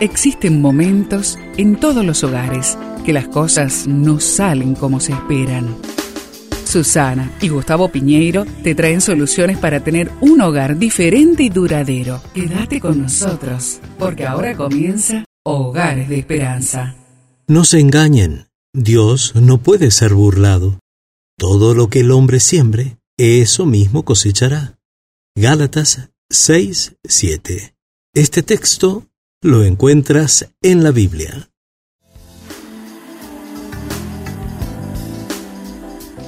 Existen momentos en todos los hogares que las cosas no salen como se esperan. Susana y Gustavo Piñeiro te traen soluciones para tener un hogar diferente y duradero. Quédate con nosotros, porque ahora comienza Hogares de Esperanza. No se engañen, Dios no puede ser burlado. Todo lo que el hombre siembre, eso mismo cosechará. Gálatas 6, 7. Este texto lo encuentras en la Biblia.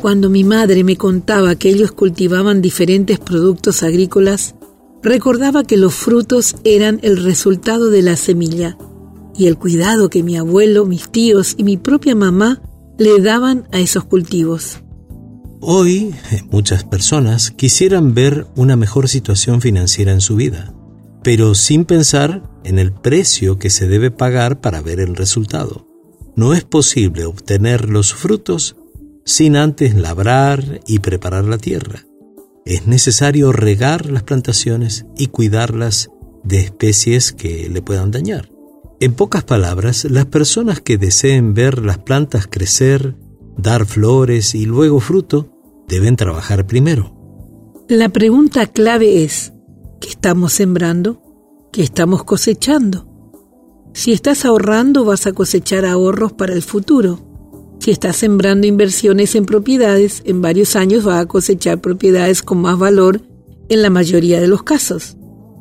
Cuando mi madre me contaba que ellos cultivaban diferentes productos agrícolas, recordaba que los frutos eran el resultado de la semilla y el cuidado que mi abuelo, mis tíos y mi propia mamá le daban a esos cultivos. Hoy, muchas personas quisieran ver una mejor situación financiera en su vida pero sin pensar en el precio que se debe pagar para ver el resultado. No es posible obtener los frutos sin antes labrar y preparar la tierra. Es necesario regar las plantaciones y cuidarlas de especies que le puedan dañar. En pocas palabras, las personas que deseen ver las plantas crecer, dar flores y luego fruto, deben trabajar primero. La pregunta clave es, ¿Qué estamos sembrando? ¿Qué estamos cosechando? Si estás ahorrando, vas a cosechar ahorros para el futuro. Si estás sembrando inversiones en propiedades, en varios años vas a cosechar propiedades con más valor en la mayoría de los casos.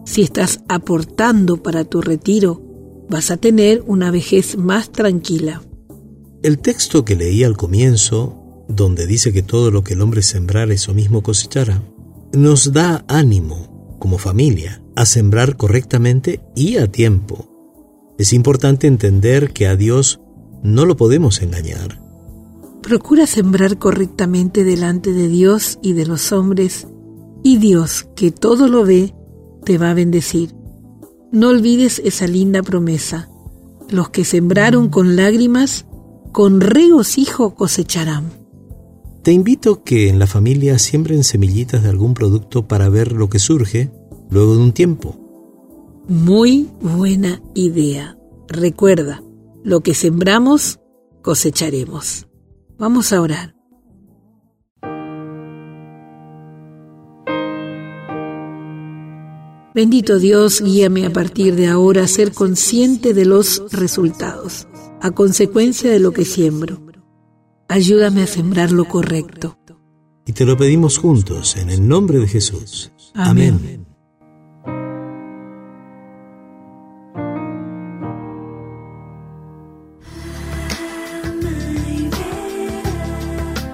Si estás aportando para tu retiro, vas a tener una vejez más tranquila. El texto que leí al comienzo, donde dice que todo lo que el hombre sembrar eso mismo cosechará, nos da ánimo como familia, a sembrar correctamente y a tiempo. Es importante entender que a Dios no lo podemos engañar. Procura sembrar correctamente delante de Dios y de los hombres, y Dios, que todo lo ve, te va a bendecir. No olvides esa linda promesa. Los que sembraron con lágrimas, con regocijo cosecharán. Te invito que en la familia siembren semillitas de algún producto para ver lo que surge luego de un tiempo. Muy buena idea. Recuerda, lo que sembramos, cosecharemos. Vamos a orar. Bendito Dios, guíame a partir de ahora a ser consciente de los resultados, a consecuencia de lo que siembro Ayúdame a sembrar lo correcto. Y te lo pedimos juntos, en el nombre de Jesús. Amén.